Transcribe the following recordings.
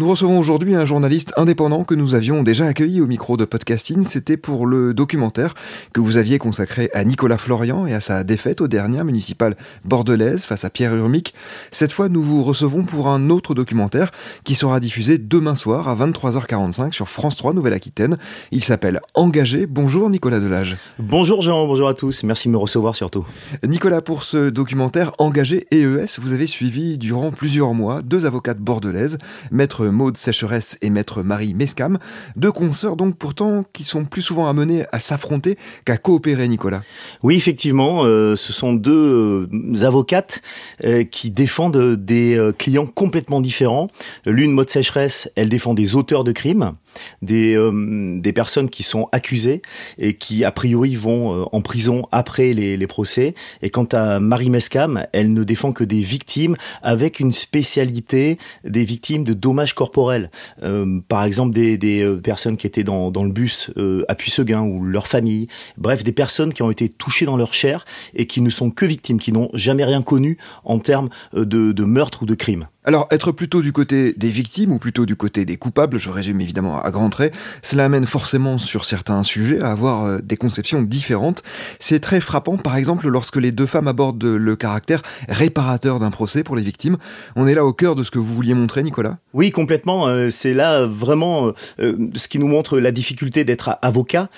Nous recevons aujourd'hui un journaliste indépendant que nous avions déjà accueilli au micro de podcasting. C'était pour le documentaire que vous aviez consacré à Nicolas Florian et à sa défaite aux dernières municipales bordelaises face à Pierre Urmic. Cette fois, nous vous recevons pour un autre documentaire qui sera diffusé demain soir à 23h45 sur France 3 Nouvelle-Aquitaine. Il s'appelle Engagé. Bonjour Nicolas Delage. Bonjour Jean, bonjour à tous. Merci de me recevoir surtout. Nicolas, pour ce documentaire Engagé EES, vous avez suivi durant plusieurs mois deux avocates bordelaises, maître Maude Sécheresse et maître Marie Mescam, deux consoeurs donc pourtant qui sont plus souvent amenés à s'affronter qu'à coopérer, Nicolas. Oui, effectivement, euh, ce sont deux euh, avocates euh, qui défendent des clients complètement différents. L'une, Maude Sécheresse, elle défend des auteurs de crimes des, euh, des personnes qui sont accusées et qui a priori vont euh, en prison après les, les, procès. Et quant à Marie Mescam, elle ne défend que des victimes avec une spécialité des victimes de dommages corporels. Euh, par exemple des, des euh, personnes qui étaient dans, dans le bus à Puisseguin ou leur famille. Bref, des personnes qui ont été touchées dans leur chair et qui ne sont que victimes, qui n'ont jamais rien connu en termes de, de meurtre ou de crime. Alors, être plutôt du côté des victimes ou plutôt du côté des coupables, je résume évidemment à grands traits, cela amène forcément sur certains sujets à avoir euh, des conceptions différentes. C'est très frappant, par exemple, lorsque les deux femmes abordent le caractère réparateur d'un procès pour les victimes. On est là au cœur de ce que vous vouliez montrer, Nicolas? Oui, complètement. Euh, c'est là vraiment euh, ce qui nous montre la difficulté d'être avocat.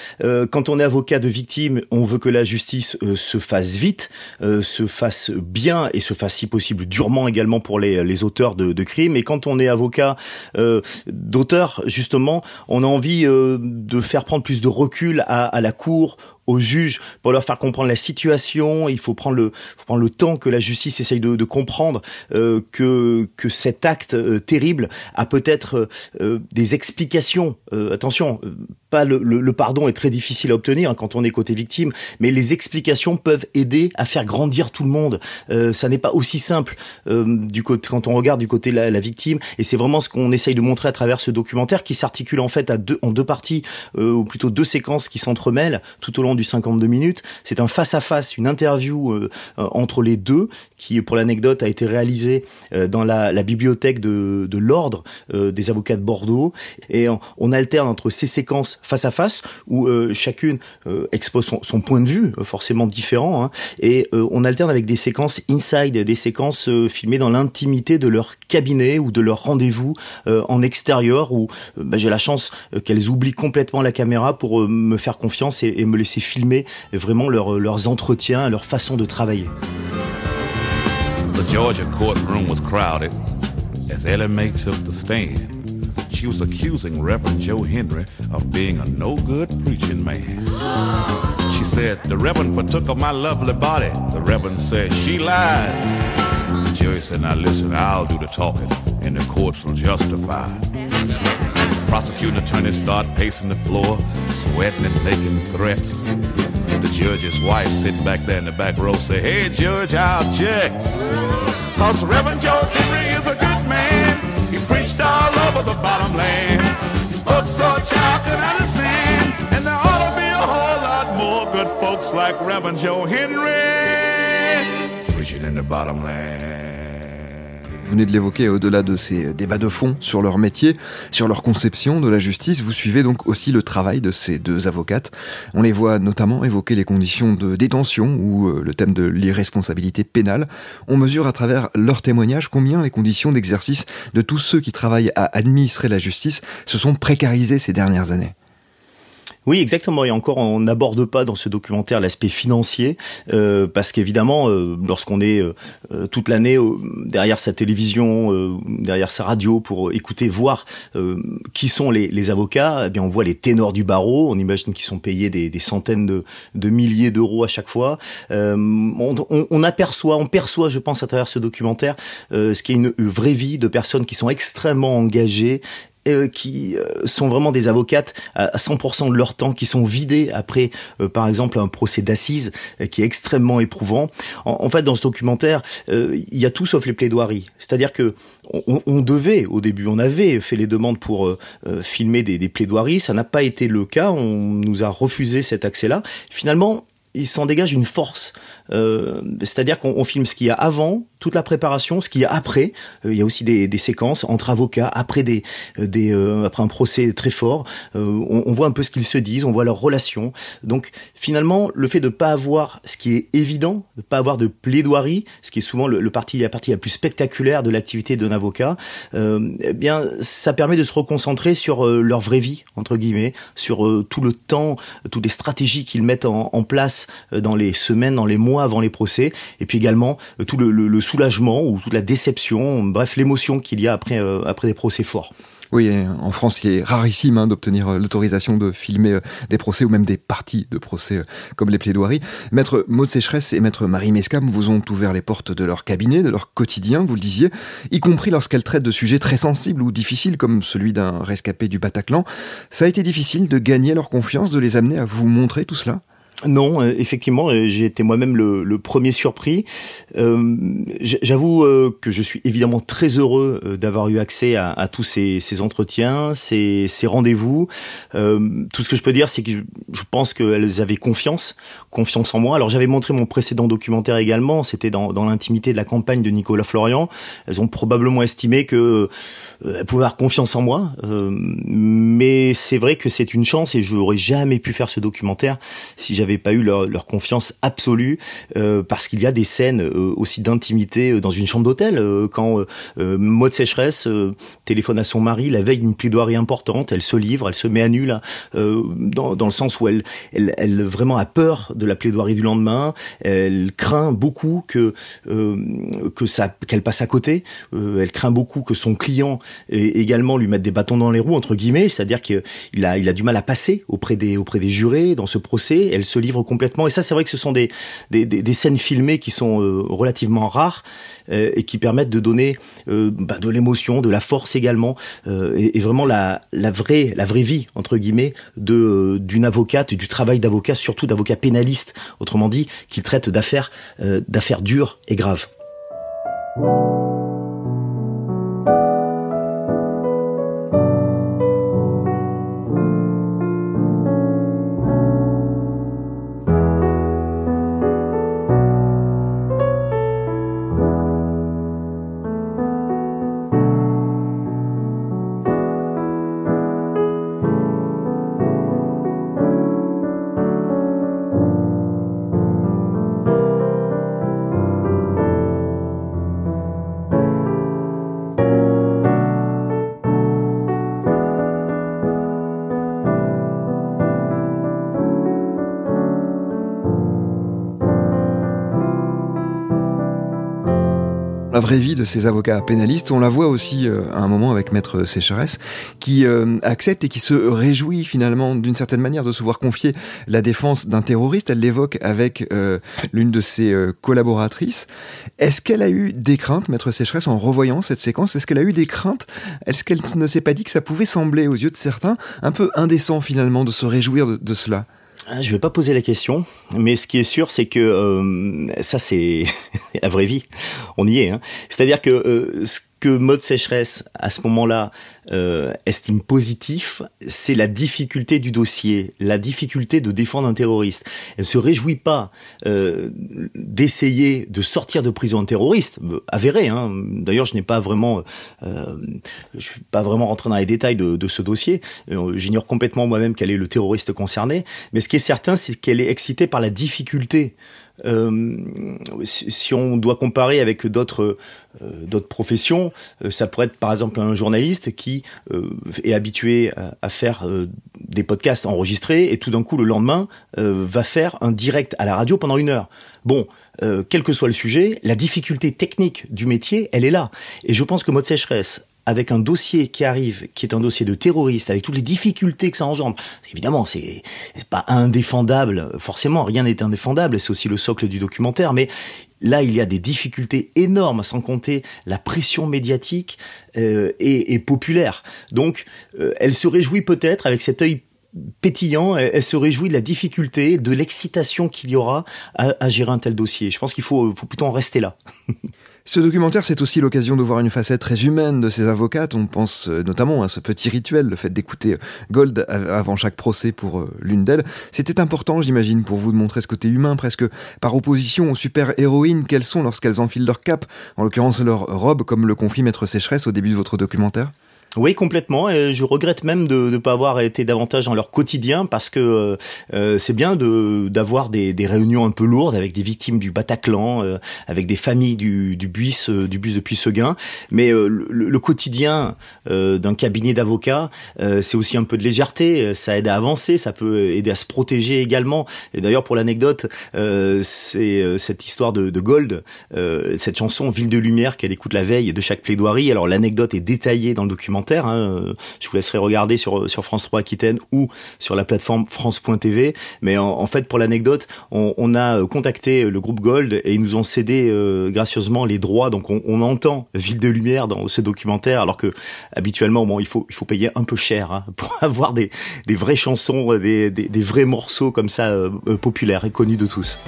Quand on est avocat de victime, on veut que la justice se fasse vite, se fasse bien et se fasse si possible durement également pour les, les de, de crimes. Et quand on est avocat euh, d'auteur, justement, on a envie euh, de faire prendre plus de recul à, à la cour, aux juges pour leur faire comprendre la situation. Il faut prendre le, prendre le temps que la justice essaye de, de comprendre euh, que que cet acte euh, terrible a peut-être euh, des explications. Euh, attention, pas le, le, le, pardon est très difficile à obtenir hein, quand on est côté victime, mais les explications peuvent aider à faire grandir tout le monde. ça n'est pas aussi simple du côté quand on regarde du côté de la, la victime, et c'est vraiment ce qu'on essaye de montrer à travers ce documentaire qui s'articule en fait à deux en deux parties ou plutôt deux séquences qui s'entremêlent tout au long du 52 minutes. C'est un face-à-face, une interview euh, euh, entre les deux, qui, pour l'anecdote, a été réalisée euh, dans la, bibliothèque de, l'Ordre des avocats de Bordeaux. Et on, alterne entre ces séquences face-à-face, où chacune expose son, point de vue, forcément différent, hein, et on alterne avec des séquences inside, des séquences filmées dans l'intimité de leur cabinet ou de leur rendez-vous en extérieur, où bah, j'ai la chance qu'elles oublient complètement la caméra pour me faire confiance et me laisser filmer vraiment leur, leurs entretiens, leur façon de travailler. The Georgia courtroom was crowded as Ellie Mae took the stand. She was accusing Reverend Joe Henry of being a no good preaching man. She said, The Reverend partook of my lovely body. The Reverend said, She lies. The jury said, Now listen, I'll do the talking, and the courts will justify. Prosecuting attorneys start pacing the floor, sweating and making threats. The judge's wife sitting back there in the back row say, Hey, Judge, I'll check. Cause Reverend Joe Henry is a good man. He preached all over the bottom land. He spoke so a child could understand. And there ought to be a whole lot more good folks like Reverend Joe Henry preaching in the bottom land. Vous venez de l'évoquer, au-delà de ces débats de fond sur leur métier, sur leur conception de la justice, vous suivez donc aussi le travail de ces deux avocates. On les voit notamment évoquer les conditions de détention ou euh, le thème de l'irresponsabilité pénale. On mesure à travers leurs témoignages combien les conditions d'exercice de tous ceux qui travaillent à administrer la justice se sont précarisées ces dernières années. Oui, exactement. Et encore, on n'aborde pas dans ce documentaire l'aspect financier, euh, parce qu'évidemment, euh, lorsqu'on est euh, toute l'année derrière sa télévision, derrière sa radio pour écouter, voir qui sont les, avocats, eh bien, on voit les ténors du barreau. On imagine qu'ils sont payés des, centaines de, milliers d'euros à chaque fois. On, on, on, aperçoit, on perçoit, je pense, à travers ce documentaire, ce qui est une vraie vie de personnes qui sont extrêmement engagées, euh, qui euh, sont vraiment des avocates à 100% de leur temps, qui sont vidées après, euh, par exemple, un procès d'assises qui est extrêmement éprouvant. En, fait, dans ce documentaire, il y a tout sauf les plaidoiries. C'est-à-dire que on, on, devait, au début, on avait fait les demandes pour filmer des, des plaidoiries. Ça n'a pas été le cas. On nous a refusé cet accès-là. Finalement, il s'en dégage une force. Euh, c'est-à-dire qu'on filme ce qu'il y a avant, toute la préparation, ce qu'il y a après. Euh, il y a aussi des, des, séquences entre avocats, après des, euh, des après un procès très fort. On, on, voit un peu ce qu'ils se disent, on voit leurs relations. Donc finalement, le fait de pas avoir ce qui est évident, de pas avoir de plaidoirie, ce qui est souvent le, le parti, la partie la plus spectaculaire de l'activité d'un avocat, eh bien, ça permet de se reconcentrer sur leur vraie vie entre guillemets, sur tout le temps, toutes les stratégies qu'ils mettent en, en place euh, dans les semaines, dans les mois avant les procès, et puis également euh, tout le, soulagement ou toute la déception, bref l'émotion qu'il y a après, euh, après des procès forts. Oui, en France, il est rarissime hein, d'obtenir l'autorisation de filmer des procès ou même des parties de procès comme les plaidoiries. Maître Maud Sécheresse et Maître Marie Mescam vous ont ouvert les portes de leur cabinet, de leur quotidien, vous le disiez, y compris lorsqu'elles traitent de sujets très sensibles ou difficiles comme celui d'un rescapé du Bataclan. Ça a été difficile de gagner leur confiance, de les amener à vous montrer tout cela? Non, euh, effectivement, euh, j'ai été moi-même le, le, premier surpris. Euh, J'avoue euh, que je suis évidemment très heureux d'avoir eu accès à, à tous ces, ces, entretiens, ces, ces rendez-vous. Euh, tout ce que je peux dire, c'est que je, pense qu'elles avaient confiance, confiance en moi. Alors j'avais montré mon précédent documentaire également, c'était dans, dans l'intimité de la campagne de Nicolas Florian. Elles ont probablement estimé que elles pouvaient avoir confiance en moi, mais c'est vrai que c'est une chance et je n'aurais jamais pu faire ce documentaire si j'avais pas eu leur, confiance absolue euh, parce qu'il y a des scènes euh, aussi d'intimité euh, dans une chambre d'hôtel quand Maud Sécheresse téléphone à son mari la veille d'une plaidoirie importante, elle se livre, elle se met à nul dans, dans le sens où elle, elle, elle vraiment a peur de la plaidoirie du lendemain, elle craint beaucoup que que ça qu'elle passe à côté, elle craint beaucoup que son client également lui mette des bâtons dans les roues entre guillemets, c'est-à-dire qu'il a il a du mal à passer auprès des auprès des jurés dans ce procès, elle se livre complètement. Et ça, c'est vrai que ce sont des, des, des, scènes filmées qui sont euh, relativement rares euh, et qui permettent de donner euh, bah, de l'émotion, de la force également, et, vraiment la, la vraie la vraie vie entre guillemets de d'une avocate, du travail d'avocat, surtout d'avocat pénaliste, autrement dit, qui traite d'affaires d'affaires dures et graves. Vraie vie de ces avocats pénalistes. On la voit aussi euh, à un moment avec Maître Sécheresse, qui euh, accepte et qui se réjouit finalement d'une certaine manière de se voir confier la défense d'un terroriste. Elle l'évoque avec euh, l'une de ses collaboratrices. Est-ce qu'elle a eu des craintes, Maître Sécheresse, en revoyant cette séquence? Est-ce qu'elle a eu des craintes? Est-ce qu'elle ne s'est pas dit que ça pouvait sembler aux yeux de certains un peu indécent finalement de se réjouir de, cela? Je vais pas poser la question, mais ce qui est sûr, c'est que euh, ça, c'est la vraie vie. On y est. Hein. C'est-à-dire que euh, ce que mode sécheresse à ce moment-là euh, estime positif, c'est la difficulté du dossier, la difficulté de défendre un terroriste. Elle se réjouit pas euh, d'essayer de sortir de prison un terroriste, euh, avéré. Hein. D'ailleurs, je n'ai pas vraiment, euh, je suis pas vraiment rentré dans les détails de, de ce dossier. Euh, j'ignore complètement moi-même quel est le terroriste concerné. Mais ce qui est certain, c'est qu'elle est excitée par la difficulté euh, si, on doit comparer avec d'autres euh, d'autres professions, euh, ça pourrait être par exemple un journaliste qui est habitué à, faire des podcasts enregistrés et tout d'un coup le lendemain va faire un direct à la radio pendant une heure. Bon, quel que soit le sujet, la difficulté technique du métier, elle est là. Et je pense que Mode Sécheresse avec un dossier qui arrive, qui est un dossier de terroriste, avec toutes les difficultés que ça engendre. Évidemment, c'est pas indéfendable, forcément, rien n'est indéfendable, c'est aussi le socle du documentaire, mais là, il y a des difficultés énormes, sans compter la pression médiatique euh, et, populaire. Donc, euh, elle se réjouit peut-être avec cet œil pétillant, elle, se réjouit de la difficulté, de l'excitation qu'il y aura à, gérer un tel dossier. Je pense qu'il faut, faut plutôt en rester là. Ce documentaire, c'est aussi l'occasion de voir une facette très humaine de ces avocates. On pense euh, notamment à ce petit rituel, le fait d'écouter euh, Gold avant chaque procès pour euh, l'une d'elles. C'était important, j'imagine, pour vous de montrer ce côté humain, presque par opposition aux super-héroïnes qu'elles sont lorsqu'elles enfilent leur cap, en l'occurrence leur robe, comme le conflit Maître Sécheresse au début de votre documentaire oui, complètement. Et je regrette même de ne pas avoir été davantage dans leur quotidien parce que euh, euh, c'est bien de d'avoir des, des, réunions un peu lourdes avec des victimes du Bataclan, euh, avec des familles du, du bus du bus depuis Seguin. Mais le, le, quotidien d'un cabinet d'avocats, c'est aussi un peu de légèreté. Ça aide à avancer, ça peut aider à se protéger également. Et d'ailleurs, pour l'anecdote, c'est cette histoire de, de Gold, cette chanson Ville de lumière qu'elle écoute la veille de chaque plaidoirie. Alors l'anecdote est détaillée dans le document Hein. Je vous laisserai regarder sur, sur France 3 Aquitaine ou sur la plateforme France.tv. Mais en, fait, pour l'anecdote, on, a contacté le groupe Gold et ils nous ont cédé euh, gracieusement les droits. Donc on, entend Ville de Lumière dans ce documentaire, alors que habituellement, il faut, payer un peu cher hein, pour avoir des, vraies chansons, des, vrais morceaux comme ça euh, populaires et connus de tous.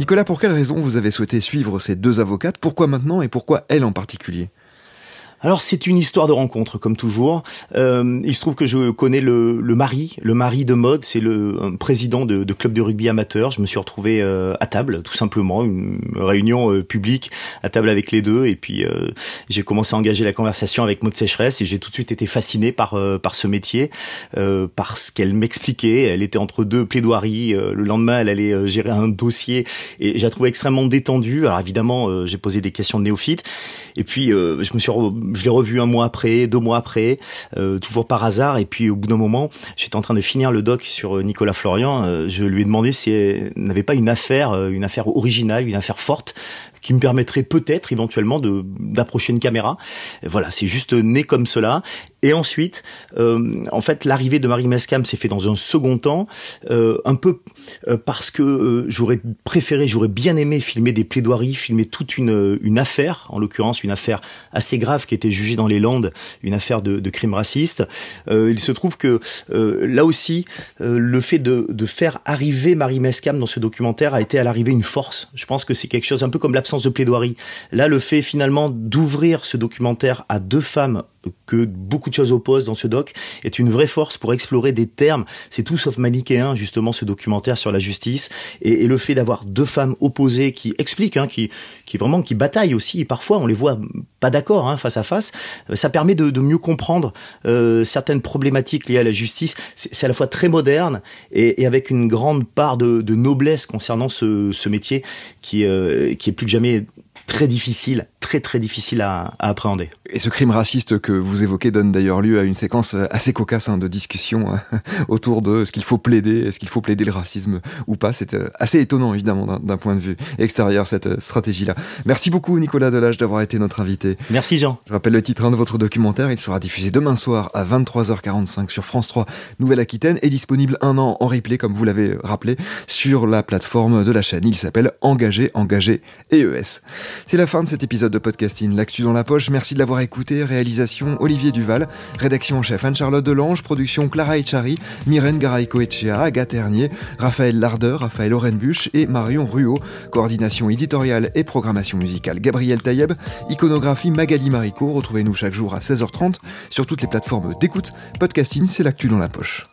Nicolas, pour quelle raison vous avez souhaité suivre ces deux avocates? Pourquoi maintenant et pourquoi elle en particulier? Alors c'est une histoire de rencontre comme toujours. Euh, il se trouve que je connais le, le mari, le mari de mode, c'est le président de, de, club de rugby amateur. Je me suis retrouvé euh, à table, tout simplement, une réunion euh, publique à table avec les deux, et puis euh, j'ai commencé à engager la conversation avec Maud Sécheresse, et j'ai tout de suite été fasciné par par ce métier, par ce qu'elle m'expliquait. Elle était entre deux plaidoiries. le lendemain, elle allait gérer un dossier, et j'ai trouvé extrêmement détendue. Alors évidemment, j'ai posé des questions de néophyte, et puis je me suis je l'ai revu un mois après, deux mois après, euh, toujours par hasard. Et puis au bout d'un moment, j'étais en train de finir le doc sur euh, Nicolas Florian. Euh, je lui ai demandé si elle n'avait pas une affaire, une affaire originale, une affaire forte qui me permettrait peut-être éventuellement de d'approcher une caméra. Voilà, c'est juste né comme cela. Et ensuite, euh, en fait, l'arrivée de Marie Mescam s'est fait dans un second temps, euh, un peu euh, parce que euh, j'aurais préféré, j'aurais bien aimé filmer des plaidoiries, filmer toute une, une affaire, en l'occurrence une affaire assez grave qui était jugée dans les Landes, une affaire de, de crime raciste. il se trouve que là aussi, le fait de, de faire arriver Marie Mescam dans ce documentaire a été à l'arrivée une force. Je pense que c'est quelque chose un peu comme l'absence de plaidoirie. Là, le fait finalement d'ouvrir ce documentaire à deux femmes que beaucoup de choses opposent dans ce doc est une vraie force pour explorer des termes. C'est tout sauf manichéen, justement, ce documentaire sur la justice. Et, le fait d'avoir deux femmes opposées qui expliquent, hein, qui, qui vraiment, qui bataillent aussi, et parfois on les voit pas d'accord hein, face à face, ça permet de, mieux comprendre euh, certaines problématiques liées à la justice. C'est à la fois très moderne et, avec une grande part de, noblesse concernant ce, ce métier qui, euh, qui est plus que jamais très difficile, très très difficile à, appréhender. Et ce crime raciste que vous évoquez donne d'ailleurs lieu à une séquence assez cocasse hein, de discussion hein, autour de ce qu'il faut plaider, est-ce qu'il faut plaider le racisme ou pas. C'est euh, assez étonnant évidemment d'un point de vue extérieur cette euh, stratégie-là. Merci beaucoup Nicolas Delage d'avoir été notre invité. Merci Jean. Je rappelle le titre de votre documentaire, il sera diffusé demain soir à 23h45 sur France 3 Nouvelle-Aquitaine et disponible un an en replay comme vous l'avez rappelé sur la plateforme de la chaîne. Il s'appelle Engagé, Engagé ES. C'est la fin de cet épisode de podcasting. L'actu dans la poche, merci de l'avoir écouté. Réalisation Olivier Duval, rédaction en chef Anne-Charlotte Delange, production Clara Echari, Myrène Garaïco-Echea, Agathe Ternier, Raphaël Lardeur, Raphaël Orenbuch et Marion Ruot. Coordination éditoriale et programmation musicale Gabriel Taïeb, iconographie Magali Marico. Retrouvez-nous chaque jour à 16h30 sur toutes les plateformes d'écoute. Podcasting, c'est l'actu dans la poche.